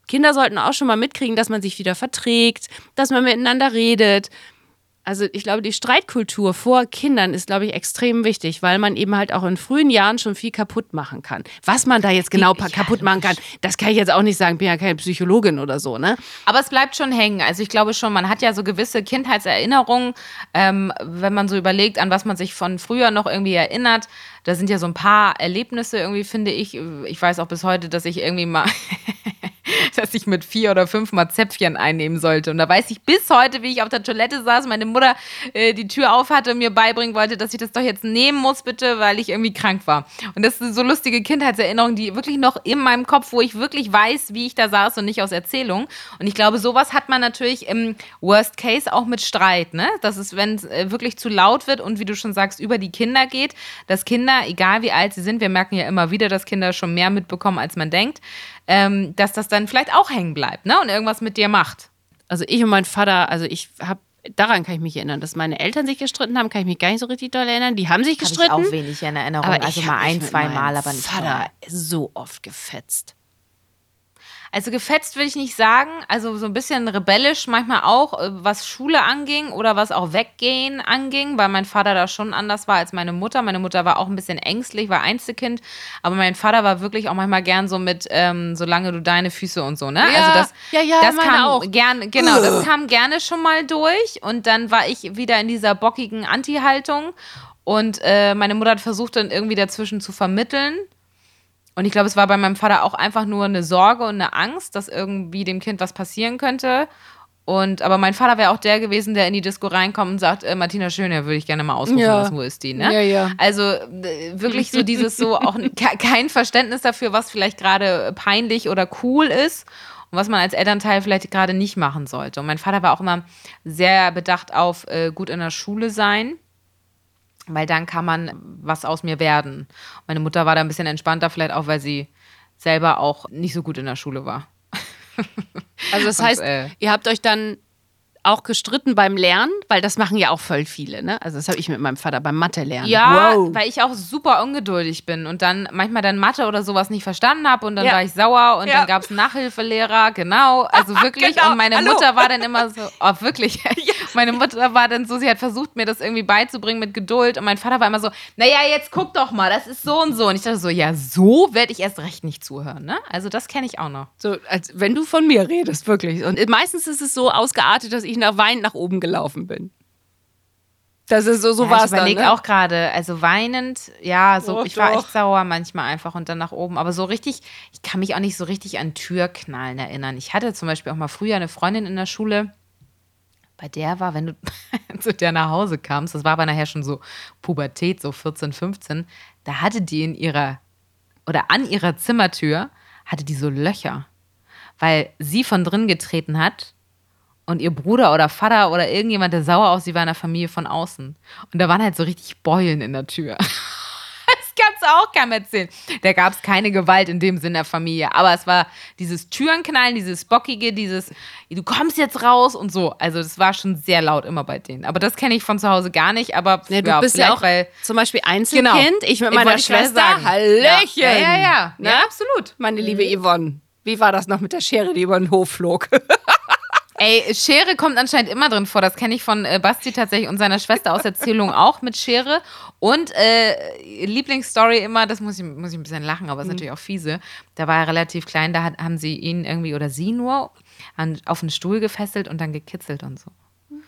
[SPEAKER 1] Kinder sollten auch schon mal mitkriegen, dass man sich wieder verträgt, dass man miteinander redet. Also ich glaube, die Streitkultur vor Kindern ist, glaube ich, extrem wichtig, weil man eben halt auch in frühen Jahren schon viel kaputt machen kann. Was man da jetzt genau ja, kaputt machen kann, das kann ich jetzt auch nicht sagen, bin ja keine Psychologin oder so, ne?
[SPEAKER 2] Aber es bleibt schon hängen. Also ich glaube schon, man hat ja so gewisse Kindheitserinnerungen, ähm, wenn man so überlegt, an was man sich von früher noch irgendwie erinnert. Da sind ja so ein paar Erlebnisse irgendwie, finde ich. Ich weiß auch bis heute, dass ich irgendwie mal dass ich mit vier oder fünf mal Zäpfchen einnehmen sollte. Und da weiß ich bis heute, wie ich auf der Toilette saß, meine Mutter äh, die Tür auf hatte und mir beibringen wollte, dass ich das doch jetzt nehmen muss, bitte, weil ich irgendwie krank war. Und das sind so lustige Kindheitserinnerungen, die wirklich noch in meinem Kopf, wo ich wirklich weiß, wie ich da saß und nicht aus Erzählung. Und ich glaube, sowas hat man natürlich im Worst Case auch mit Streit, ne? Dass es, wenn es äh, wirklich zu laut wird und wie du schon sagst, über die Kinder geht, dass Kinder, egal wie alt sie sind, wir merken ja immer wieder, dass Kinder schon mehr mitbekommen, als man denkt, ähm, dass das dann vielleicht auch hängen bleibt ne? und irgendwas mit dir macht.
[SPEAKER 1] Also ich und mein Vater, also ich habe daran kann ich mich erinnern, dass meine Eltern sich gestritten haben, kann ich mich gar nicht so richtig doll erinnern. Die haben sich gestritten. Hab
[SPEAKER 2] ich auch wenig in Erinnerung,
[SPEAKER 1] aber
[SPEAKER 2] also mal ein, zwei Mal, aber
[SPEAKER 1] nicht. Vater so oft gefetzt.
[SPEAKER 2] Also gefetzt will ich nicht sagen, also so ein bisschen rebellisch manchmal auch, äh, was Schule anging oder was auch Weggehen anging, weil mein Vater da schon anders war als meine Mutter. Meine Mutter war auch ein bisschen ängstlich, war Einzelkind, aber mein Vater war wirklich auch manchmal gern so mit, ähm, solange du deine Füße und so, ne?
[SPEAKER 1] Ja,
[SPEAKER 2] also das,
[SPEAKER 1] ja, ja,
[SPEAKER 2] das kam
[SPEAKER 1] auch.
[SPEAKER 2] gern, genau, das kam gerne schon mal durch. Und dann war ich wieder in dieser bockigen Anti-Haltung. Und äh, meine Mutter hat versucht dann irgendwie dazwischen zu vermitteln und ich glaube, es war bei meinem Vater auch einfach nur eine Sorge und eine Angst, dass irgendwie dem Kind was passieren könnte. Und, aber mein Vater wäre auch der gewesen, der in die Disco reinkommt und sagt, äh, Martina Schöner würde ich gerne mal ausrufen, ja. was, wo ist die, ne?
[SPEAKER 1] Ja, ja.
[SPEAKER 2] Also äh, wirklich so dieses so, auch kein Verständnis dafür, was vielleicht gerade peinlich oder cool ist und was man als Elternteil vielleicht gerade nicht machen sollte. Und mein Vater war auch immer sehr bedacht auf äh, gut in der Schule sein weil dann kann man was aus mir werden. Meine Mutter war da ein bisschen entspannter, vielleicht auch, weil sie selber auch nicht so gut in der Schule war.
[SPEAKER 1] Also das heißt, Und, äh, ihr habt euch dann auch gestritten beim Lernen, weil das machen ja auch voll viele, ne? Also das habe ich mit meinem Vater beim Mathe lernen.
[SPEAKER 2] Ja, wow. weil ich auch super ungeduldig bin und dann manchmal dann Mathe oder sowas nicht verstanden habe und dann ja. war ich sauer und ja. dann gab es einen Nachhilfelehrer, genau, also wirklich genau. und meine Hallo. Mutter war dann immer so, oh wirklich, meine Mutter war dann so, sie hat versucht mir das irgendwie beizubringen mit Geduld und mein Vater war immer so, naja, jetzt guck doch mal, das ist so und so und ich dachte so, ja, so werde ich erst recht nicht zuhören, ne? Also das kenne ich auch noch.
[SPEAKER 1] So, als wenn du von mir redest, wirklich. Und meistens ist es so ausgeartet, dass ich nach weinend nach oben gelaufen bin. Das ist so, so ja, war es
[SPEAKER 2] Ich überlege ne? auch gerade, also weinend, ja, so, oh, ich war echt sauer manchmal einfach und dann nach oben. Aber so richtig, ich kann mich auch nicht so richtig an Türknallen erinnern. Ich hatte zum Beispiel auch mal früher eine Freundin in der Schule, bei der war, wenn du zu der nach Hause kamst, das war aber nachher schon so Pubertät, so 14, 15, da hatte die in ihrer, oder an ihrer Zimmertür, hatte die so Löcher, weil sie von drin getreten hat und ihr Bruder oder Vater oder irgendjemand, der sauer aus, sie war in der Familie von außen. Und da waren halt so richtig Beulen in der Tür. das kannst du auch keinem erzählen. Da gab es keine Gewalt in dem Sinn der Familie. Aber es war dieses Türenknallen, dieses Bockige, dieses, du kommst jetzt raus und so. Also das war schon sehr laut immer bei denen. Aber das kenne ich von zu Hause gar nicht. Aber
[SPEAKER 1] ja, du ja, bist ja auch weil, zum Beispiel Einzelkind. Genau. Ich mit meiner ich Schwester. Hallöchen.
[SPEAKER 2] Ja, ja, ja. Ja,
[SPEAKER 1] ja absolut. Meine liebe Yvonne. Wie war das noch mit der Schere, die über den Hof flog?
[SPEAKER 2] Ey, Schere kommt anscheinend immer drin vor. Das kenne ich von äh, Basti tatsächlich und seiner Schwester aus Erzählung auch mit Schere. Und äh, Lieblingsstory immer, das muss ich, muss ich ein bisschen lachen, aber ist mhm. natürlich auch fiese. Da war er relativ klein, da hat, haben sie ihn irgendwie oder sie nur an, auf einen Stuhl gefesselt und dann gekitzelt und so.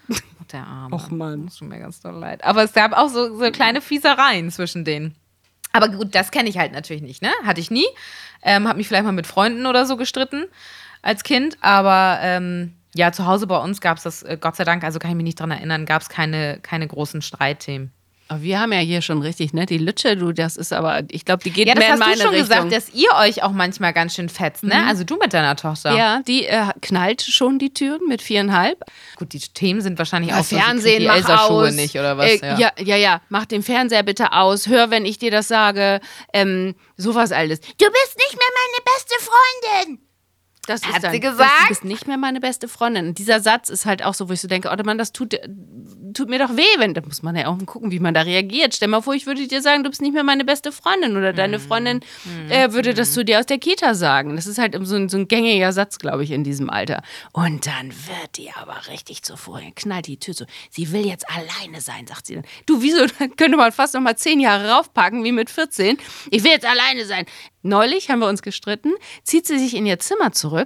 [SPEAKER 2] Der Arme.
[SPEAKER 1] Och Mann.
[SPEAKER 2] Das tut mir ganz doll leid. Aber es gab auch so, so kleine Fiesereien zwischen denen. Aber gut, das kenne ich halt natürlich nicht, ne? Hatte ich nie. Ähm, hab mich vielleicht mal mit Freunden oder so gestritten. als Kind, aber ähm, ja, zu Hause bei uns gab es das, äh, Gott sei Dank, also kann ich mich nicht dran erinnern, gab es keine, keine großen Streitthemen.
[SPEAKER 1] Aber wir haben ja hier schon richtig, ne? Die Lütsche, du, das ist aber, ich glaube, die geht
[SPEAKER 2] Ja, das
[SPEAKER 1] mehr in
[SPEAKER 2] hast
[SPEAKER 1] meine
[SPEAKER 2] du schon
[SPEAKER 1] Richtung.
[SPEAKER 2] gesagt, dass ihr euch auch manchmal ganz schön fetzt, ne? Also du mit deiner Tochter.
[SPEAKER 1] ja, die äh, knallt schon die Türen mit viereinhalb.
[SPEAKER 2] Gut, die Themen sind wahrscheinlich
[SPEAKER 1] Ja,
[SPEAKER 2] auch
[SPEAKER 1] Fernsehen,
[SPEAKER 2] die
[SPEAKER 1] mach
[SPEAKER 2] Elsa-Schuhe
[SPEAKER 1] aus.
[SPEAKER 2] nicht oder was.
[SPEAKER 1] Äh,
[SPEAKER 2] ja.
[SPEAKER 1] ja. ja, ja, mach den Fernseher bitte aus. Hör, wenn ich dir das sage. Ähm, sowas alles. Du bist nicht mehr meine beste Freundin. Das
[SPEAKER 2] Hat
[SPEAKER 1] dann,
[SPEAKER 2] sie
[SPEAKER 1] Das,
[SPEAKER 2] gesagt?
[SPEAKER 1] du bist nicht mehr meine beste Freundin. Und dieser Satz ist halt auch so, wo ich so denke, oh Mann, das tut, tut mir doch weh. Wenn, da muss man ja auch gucken, wie man da reagiert. Stell mal vor, ich würde dir sagen, du bist nicht mehr meine beste Freundin. Oder deine
[SPEAKER 2] Mhm.
[SPEAKER 1] Freundin äh, würde das zu dir aus der Kita sagen. Das ist halt so ein, so ein gängiger Satz, glaube ich, in diesem Alter. Und dann wird die aber richtig zuvor, knallt die Tür zu. Sie will jetzt alleine sein, sagt sie dann. Du, wieso? Könnte man fast noch mal zehn Jahre raufpacken, wie mit 14. Ich will jetzt alleine sein. Neulich haben wir uns gestritten, zieht sie sich in ihr Zimmer zurück,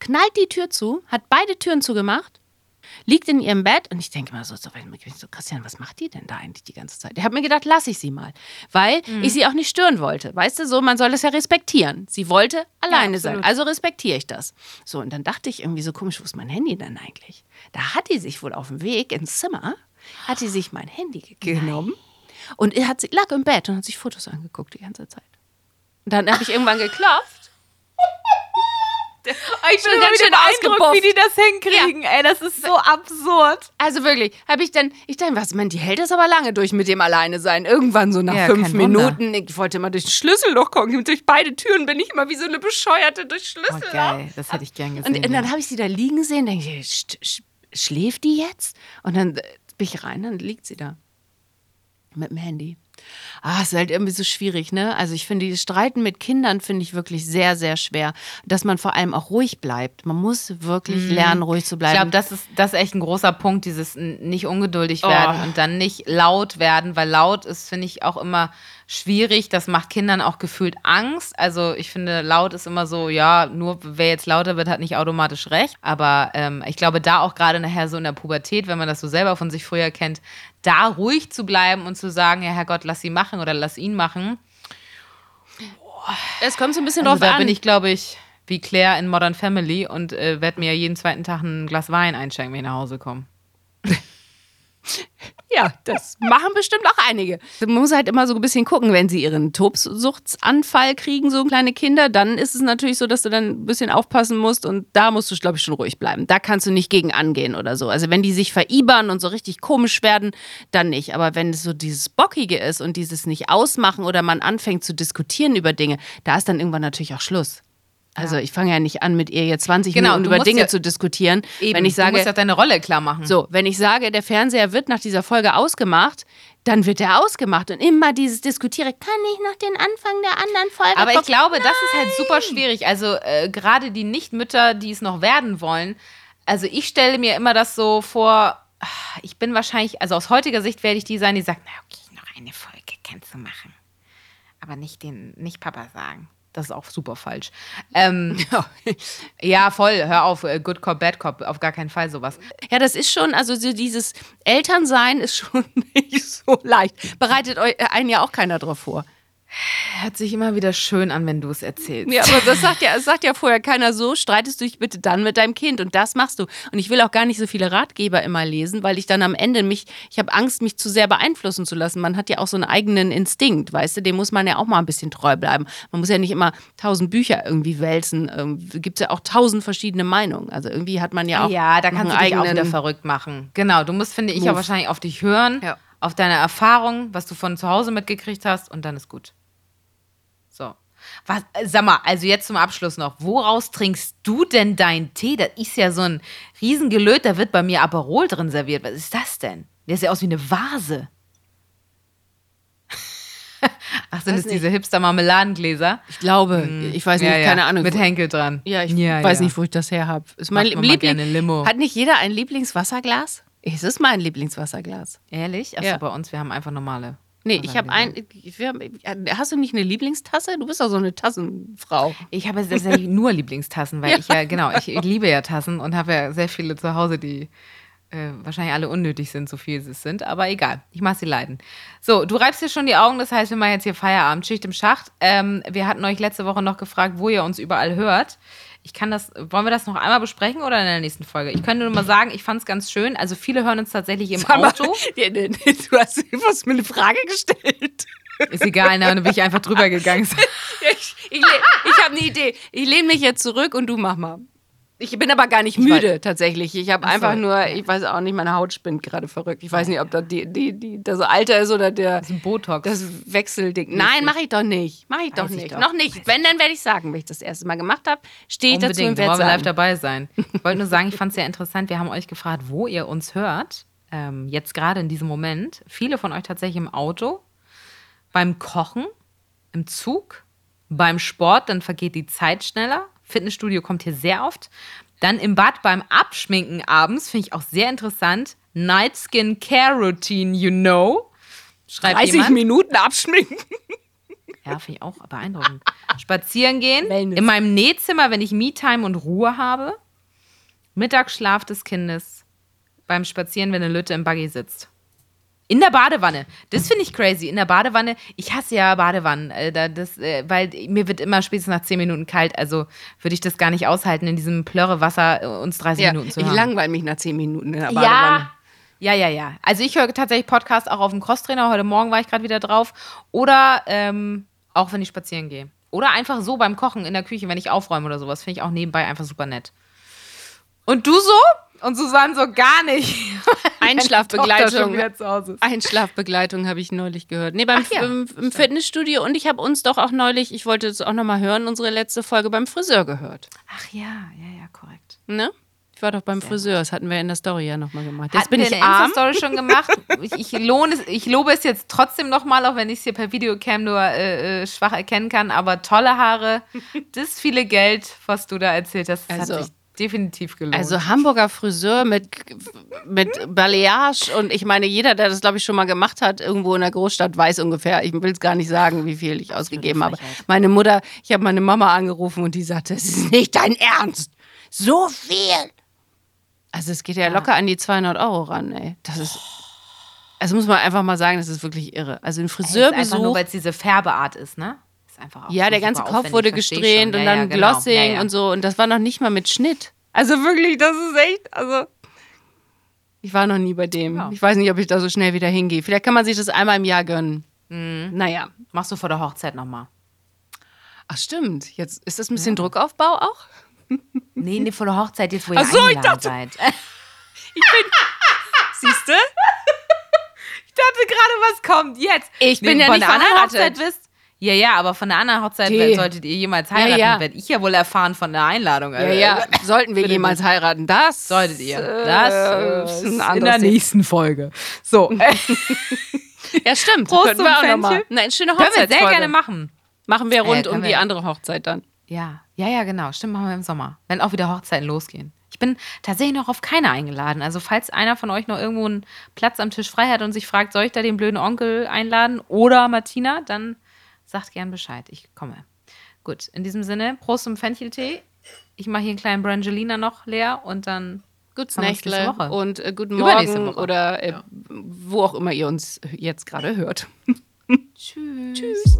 [SPEAKER 1] knallt die Tür zu, hat beide Türen zugemacht, liegt in ihrem Bett und ich denke mal so, so, so Christian, was macht die denn da eigentlich die ganze Zeit? Ich habe mir gedacht, lass ich sie mal, weil ich sie auch nicht stören wollte. Weißt du, so, man soll es ja respektieren. Sie wollte alleine sein,
[SPEAKER 2] absolut.
[SPEAKER 1] also respektiere ich das. So, und dann dachte ich irgendwie so komisch, wo ist mein Handy denn eigentlich? Da hat die sich wohl auf dem weg ins Zimmer, hat die sich mein Handy ge- genommen und er hat sie, lag im Bett und hat sich Fotos angeguckt die ganze Zeit. Und dann habe ich irgendwann geklopft.
[SPEAKER 2] Ich bin
[SPEAKER 1] ganz schön ausgebufft.
[SPEAKER 2] wie die das hinkriegen. Ey, das ist so absurd.
[SPEAKER 1] Also wirklich, habe ich dann, ich dachte, was, man, die hält das aber lange durch mit dem Alleine sein. Irgendwann so nach
[SPEAKER 2] Ja,
[SPEAKER 1] fünf
[SPEAKER 2] kein Wunder.
[SPEAKER 1] Minuten, ich wollte immer durch den Schlüsselloch gucken, durch beide Türen bin ich immer wie so eine Bescheuerte durch
[SPEAKER 2] Oh,
[SPEAKER 1] Schlüsselloch.
[SPEAKER 2] geil, das hätte ich gern gesehen.
[SPEAKER 1] und, und dann habe ich sie da liegen sehen, denke ich, sch, sch, schläft die jetzt? Und dann bin ich rein, dann liegt sie da. Mit dem Handy. Ah, ist halt irgendwie so schwierig, ne? Also ich finde, dieses Streiten mit Kindern finde ich wirklich sehr, sehr schwer. Dass man vor allem auch ruhig bleibt. Man muss wirklich lernen, ruhig zu
[SPEAKER 2] Ich
[SPEAKER 1] bleiben.
[SPEAKER 2] glaube, das ist, das ist echt ein großer Punkt, dieses nicht ungeduldig
[SPEAKER 1] Oh.
[SPEAKER 2] werden und dann nicht laut werden, weil laut ist, finde ich, auch immer schwierig. Das macht Kindern auch gefühlt Angst. Also ich finde, laut ist immer so, ja, nur wer jetzt lauter wird, hat nicht automatisch recht. Aber ähm, ich glaube, da auch gerade nachher so in der Pubertät, wenn man das so selber von sich früher kennt, da ruhig zu bleiben und zu sagen, ja, Herrgott, lass sie machen oder lass ihn machen.
[SPEAKER 1] es kommt so ein bisschen
[SPEAKER 2] Also
[SPEAKER 1] drauf
[SPEAKER 2] da
[SPEAKER 1] an.
[SPEAKER 2] bin ich, glaube ich, wie Claire in Modern Family und äh, werde mir jeden zweiten Tag ein Glas Wein einschenken, wenn ich nach Hause komme.
[SPEAKER 1] Ja, das machen bestimmt auch einige. Man muss halt immer so ein bisschen gucken, wenn sie ihren Tobsuchtsanfall kriegen, so kleine Kinder, dann ist es natürlich so, dass du dann ein bisschen aufpassen musst und da musst du, glaube ich, schon ruhig bleiben. Da kannst du nicht gegen angehen oder so. Also wenn die sich veribern und so richtig komisch werden, dann nicht. Aber wenn es so dieses Bockige ist und dieses nicht ausmachen oder man anfängt zu diskutieren über Dinge, da ist dann irgendwann natürlich auch Schluss. Also ich fange ja nicht an, mit ihr jetzt 20
[SPEAKER 2] Genau,
[SPEAKER 1] Minuten
[SPEAKER 2] du
[SPEAKER 1] über Dinge
[SPEAKER 2] ja-
[SPEAKER 1] zu diskutieren.
[SPEAKER 2] Eben,
[SPEAKER 1] wenn ich
[SPEAKER 2] du
[SPEAKER 1] sage,
[SPEAKER 2] musst ja deine Rolle klar machen.
[SPEAKER 1] so, wenn ich sage, der Fernseher wird nach dieser Folge ausgemacht, dann wird er ausgemacht. Und immer dieses Diskutiere, kann ich noch den Anfang der anderen Folge
[SPEAKER 2] Aber ich glaube, das ist halt super schwierig. Also äh, gerade die Nichtmütter, die es noch werden wollen. Also ich stelle mir immer das so vor, ah, ich bin wahrscheinlich, also aus heutiger Sicht werde ich die sein, die sagt, na okay, noch eine Folge kannst du machen. Aber nicht den, nicht Papa sagen. Das ist auch super falsch. Ähm, ja, voll, hör auf, äh, Good Cop, Bad Cop, auf gar keinen Fall sowas.
[SPEAKER 1] Ja, das ist schon, also so dieses Elternsein ist schon nicht so leicht. Bereitet euch äh, einen ja auch keiner drauf vor.
[SPEAKER 2] Hört sich immer wieder schön an, wenn du es erzählst.
[SPEAKER 1] Ja, aber das sagt ja, das sagt ja vorher keiner so, streitest du dich bitte dann mit deinem Kind und das machst du. Und ich will auch gar nicht so viele Ratgeber immer lesen, weil ich dann am Ende mich, ich habe Angst, mich zu sehr beeinflussen zu lassen. Man hat ja auch so einen eigenen Instinkt, weißt du, dem muss man ja auch mal ein bisschen treu bleiben. Man muss ja nicht immer tausend Bücher irgendwie wälzen. Ähm, Gibt es ja auch tausend verschiedene Meinungen. Also irgendwie hat man ja auch
[SPEAKER 2] Ja, da kannst du dich auch wieder
[SPEAKER 1] eigenen-
[SPEAKER 2] verrückt machen. Genau, du musst, finde ich,
[SPEAKER 1] Move.
[SPEAKER 2] auch wahrscheinlich auf dich hören,
[SPEAKER 1] Ja.
[SPEAKER 2] auf deine Erfahrung, was du von zu Hause mitgekriegt hast und dann ist gut. Was, äh, sag mal, also jetzt zum Abschluss noch, woraus trinkst du denn deinen Tee? Das ist ja so ein Riesengelöt, da wird bei mir Aperol drin serviert. Was ist das denn? Der sieht aus wie eine Vase. Ach, sind es diese Hipster-Marmeladengläser?
[SPEAKER 1] Ich glaube, ich weiß nicht,
[SPEAKER 2] Ja, ja,
[SPEAKER 1] keine Ahnung.
[SPEAKER 2] Mit Henkel dran.
[SPEAKER 1] Ja, ich
[SPEAKER 2] Ja,
[SPEAKER 1] weiß
[SPEAKER 2] ja.
[SPEAKER 1] nicht, wo ich das her habe. Ist mein
[SPEAKER 2] Macht man mal
[SPEAKER 1] Liebling.
[SPEAKER 2] gerne Limo.
[SPEAKER 1] Hat nicht jeder ein Lieblingswasserglas? Es ist mein Lieblingswasserglas.
[SPEAKER 2] Ehrlich? Achso,
[SPEAKER 1] Ja.
[SPEAKER 2] bei uns, wir haben einfach normale.
[SPEAKER 1] Nee, ich habe ein. Wir hast du nicht eine Lieblingstasse? Du bist doch so eine Tassenfrau.
[SPEAKER 2] Ich habe tatsächlich nur Lieblingstassen, weil ich ja, genau, ich, ich liebe ja Tassen und habe ja sehr viele zu Hause, die äh, wahrscheinlich alle unnötig sind, so viel sie es sind, aber egal. Ich mache sie leiden. So, du reibst dir schon die Augen, das heißt, wir machen jetzt hier Feierabend, Schicht im Schacht. Ähm, wir hatten euch letzte Woche noch gefragt, wo ihr uns überall hört. Ich kann das, wollen wir das noch einmal besprechen oder in der nächsten Folge? Ich könnte nur mal sagen, ich fand es ganz schön. Also viele hören uns tatsächlich im
[SPEAKER 1] Sag mal,
[SPEAKER 2] Auto.
[SPEAKER 1] nee, du hast was mir eine Frage gestellt.
[SPEAKER 2] Ist egal, dann bin ich einfach drüber gegangen.
[SPEAKER 1] Ich, ich, ich habe eine Idee. Ich lehne mich jetzt zurück und du mach mal. Ich bin aber gar nicht
[SPEAKER 2] Ich
[SPEAKER 1] müde, tatsächlich. Ich habe einfach nur,
[SPEAKER 2] ja.
[SPEAKER 1] ich weiß auch nicht, meine Haut spinnt gerade verrückt. Ich weiß nicht, ob das die, die, die, das Alter ist oder der,
[SPEAKER 2] Das ist ein Botox.
[SPEAKER 1] das Wechselding. Nein, mache ich doch nicht. Mache ich doch
[SPEAKER 2] Weiß ich
[SPEAKER 1] nicht.
[SPEAKER 2] doch.
[SPEAKER 1] Noch nicht. Wenn, dann werde ich sagen, wenn ich das erste Mal gemacht habe, stehe ich dazu und werde
[SPEAKER 2] wir live
[SPEAKER 1] sagen.
[SPEAKER 2] dabei sein. Ich wollte nur sagen, ich fand es sehr interessant. Wir haben euch gefragt, wo ihr uns hört. Ähm, jetzt gerade in diesem Moment. Viele von euch tatsächlich im Auto, beim Kochen, im Zug, beim Sport, dann vergeht die Zeit schneller. Fitnessstudio kommt hier sehr oft. Dann im Bad beim Abschminken abends, finde ich auch sehr interessant. Night Skin Care Routine, you know. Schreibt
[SPEAKER 1] 30
[SPEAKER 2] jemand.
[SPEAKER 1] Minuten abschminken.
[SPEAKER 2] Ja, finde ich auch beeindruckend. Spazieren gehen,
[SPEAKER 1] Wellness.
[SPEAKER 2] in meinem Nähzimmer, wenn ich Me-Time und Ruhe habe. Mittagsschlaf des Kindes. Beim Spazieren, wenn eine Lütte im Buggy sitzt. In der Badewanne. Das finde ich crazy. In der Badewanne. Ich hasse ja Badewannen, äh, da- das, äh, weil mir wird immer spätestens nach 10 Minuten kalt. Also würde ich das gar nicht aushalten, in diesem Plörrewasser äh, uns 30
[SPEAKER 1] Ja,
[SPEAKER 2] Minuten zu
[SPEAKER 1] ich
[SPEAKER 2] hören.
[SPEAKER 1] langweile mich nach 10 Minuten in der Badewanne.
[SPEAKER 2] Ja, ja, ja, ja. Also ich höre tatsächlich Podcast auch auf dem Crosstrainer. Heute Morgen war ich gerade wieder drauf. Oder ähm, auch wenn ich spazieren gehe. Oder einfach so beim Kochen in der Küche, wenn ich aufräume oder sowas. Finde ich auch nebenbei einfach super nett. Und du so? Und Susanne so gar nicht.
[SPEAKER 1] Einschlafbegleitung. Einschlafbegleitung habe ich neulich gehört. Nee, beim
[SPEAKER 2] ja,
[SPEAKER 1] im, im Fitnessstudio und ich habe uns doch auch neulich, ich wollte es auch nochmal hören, unsere letzte Folge beim Friseur gehört.
[SPEAKER 2] Ach ja, ja, ja, korrekt.
[SPEAKER 1] Ne? Ich war doch beim Friseur, das hatten wir in der Story ja nochmal gemacht. Jetzt
[SPEAKER 2] Hatten
[SPEAKER 1] bin
[SPEAKER 2] wir
[SPEAKER 1] ich
[SPEAKER 2] in der
[SPEAKER 1] arm.
[SPEAKER 2] Insta-Story schon gemacht. Ich, ich, lohne es, ich lobe es jetzt trotzdem nochmal, auch wenn ich es hier per Videocam nur äh, äh, schwach erkennen kann. Aber tolle Haare, das viele Geld, was du da erzählt hast, das
[SPEAKER 1] Also-
[SPEAKER 2] hat sich definitiv gelohnt.
[SPEAKER 1] Also Hamburger Friseur mit, mit Balayage und ich meine, jeder, der das, glaube ich, schon mal gemacht hat, irgendwo in der Großstadt, weiß ungefähr, ich will es gar nicht sagen, wie viel ich ausgegeben habe. Meine Mutter, ich habe meine Mama angerufen und die sagte, es ist nicht dein Ernst. So viel. Also es geht ja locker an die 200 Euro ran, ey. Das ist, also muss man einfach mal sagen, das ist wirklich irre. Also ein
[SPEAKER 2] ist einfach nur,
[SPEAKER 1] Friseurbesuch,
[SPEAKER 2] weil es diese Färbeart ist, ne? Ist einfach auch
[SPEAKER 1] ja, der ganze Kopf wurde
[SPEAKER 2] ich
[SPEAKER 1] gesträhnt und
[SPEAKER 2] Ja,
[SPEAKER 1] dann
[SPEAKER 2] ja, genau.
[SPEAKER 1] Glossing
[SPEAKER 2] Ja,
[SPEAKER 1] und so und das war noch nicht mal mit Schnitt. Also wirklich, das ist echt, also ich war noch nie bei dem. Ich weiß nicht, ob ich da so schnell wieder hingehe. Vielleicht kann man sich das einmal im Jahr gönnen.
[SPEAKER 2] Mhm.
[SPEAKER 1] Naja.
[SPEAKER 2] Machst du vor der Hochzeit nochmal.
[SPEAKER 1] Ach stimmt. Jetzt ist das ein bisschen Druckaufbau auch?
[SPEAKER 2] Nee, nee, vor der Hochzeit, jetzt wo ihr
[SPEAKER 1] Ach so, ich dachte-
[SPEAKER 2] seid.
[SPEAKER 1] Siehst du?
[SPEAKER 2] Ich dachte gerade, was kommt jetzt?
[SPEAKER 1] Ich bin ja nicht verheiratet.
[SPEAKER 2] Hochzeit wisst. Ja, ja, aber von der anderen Hochzeit
[SPEAKER 1] Die.
[SPEAKER 2] solltet ihr jemals heiraten,
[SPEAKER 1] ja.
[SPEAKER 2] werde ich ja wohl erfahren von der Einladung.
[SPEAKER 1] Ja,
[SPEAKER 2] Alter.
[SPEAKER 1] ja. Sollten wir jemals heiraten? Das
[SPEAKER 2] Solltet ihr.
[SPEAKER 1] äh,
[SPEAKER 2] Das
[SPEAKER 1] ist
[SPEAKER 2] äh,
[SPEAKER 1] ein
[SPEAKER 2] in der nächsten Folge. So, äh,
[SPEAKER 1] Ja, stimmt.
[SPEAKER 2] Prost
[SPEAKER 1] Könnten wir auch noch mal.
[SPEAKER 2] Fenchel.
[SPEAKER 1] Nein, schöne
[SPEAKER 2] können wir sehr gerne machen.
[SPEAKER 1] Machen wir rund
[SPEAKER 2] Äh,
[SPEAKER 1] um
[SPEAKER 2] können
[SPEAKER 1] die
[SPEAKER 2] wir-
[SPEAKER 1] andere Hochzeit dann.
[SPEAKER 2] Ja, ja, ja, genau. Stimmt, machen wir im Sommer. Wenn auch wieder Hochzeiten losgehen. Ich bin tatsächlich noch auf keine eingeladen. Also, falls einer von euch noch irgendwo einen Platz am Tisch frei hat und sich fragt, soll ich da den blöden Onkel einladen oder Martina, dann sagt gern Bescheid. Ich komme. Gut, in diesem Sinne, Prost zum Fencheltee. Ich mache hier einen kleinen Brangelina noch leer und dann nächste Woche.
[SPEAKER 1] und äh, guten Morgen oder äh, ja. wo auch immer ihr uns jetzt gerade hört.
[SPEAKER 2] Tschüss.
[SPEAKER 1] Tschüss.